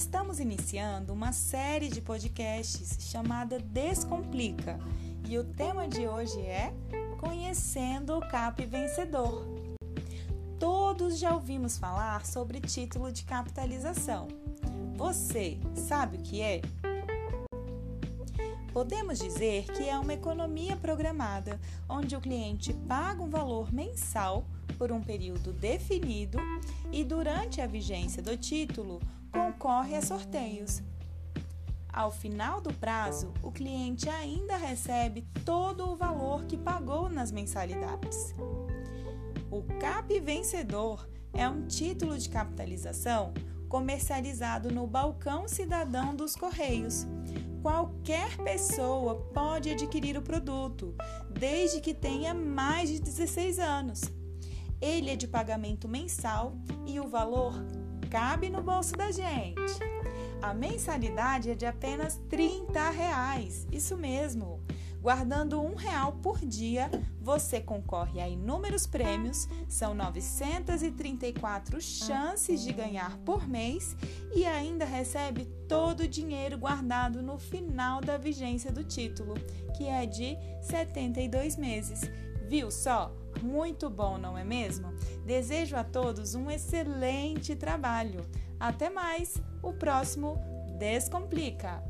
Estamos iniciando uma série de podcasts chamada Descomplica e o tema de hoje é Conhecendo o CAP Vencedor. Todos já ouvimos falar sobre título de capitalização. Você sabe o que é? Podemos dizer que é uma economia programada, onde o cliente paga um valor mensal por um período definido e, durante a vigência do título, concorre a sorteios. Ao final do prazo, o cliente ainda recebe todo o valor que pagou nas mensalidades. O CAP Vencedor é um título de capitalização comercializado no Balcão Cidadão dos Correios. Qualquer pessoa pode adquirir o produto, desde que tenha mais de 16 anos. Ele é de pagamento mensal e o valor cabe no bolso da gente. A mensalidade é de apenas 30 reais, isso mesmo. Guardando um real por dia, você concorre a inúmeros prêmios, são 934 chances de ganhar por mês e ainda recebe todo o dinheiro guardado no final da vigência do título, que é de 72 meses. Viu só? Muito bom, não é mesmo? Desejo a todos um excelente trabalho. Até mais! O próximo Descomplica!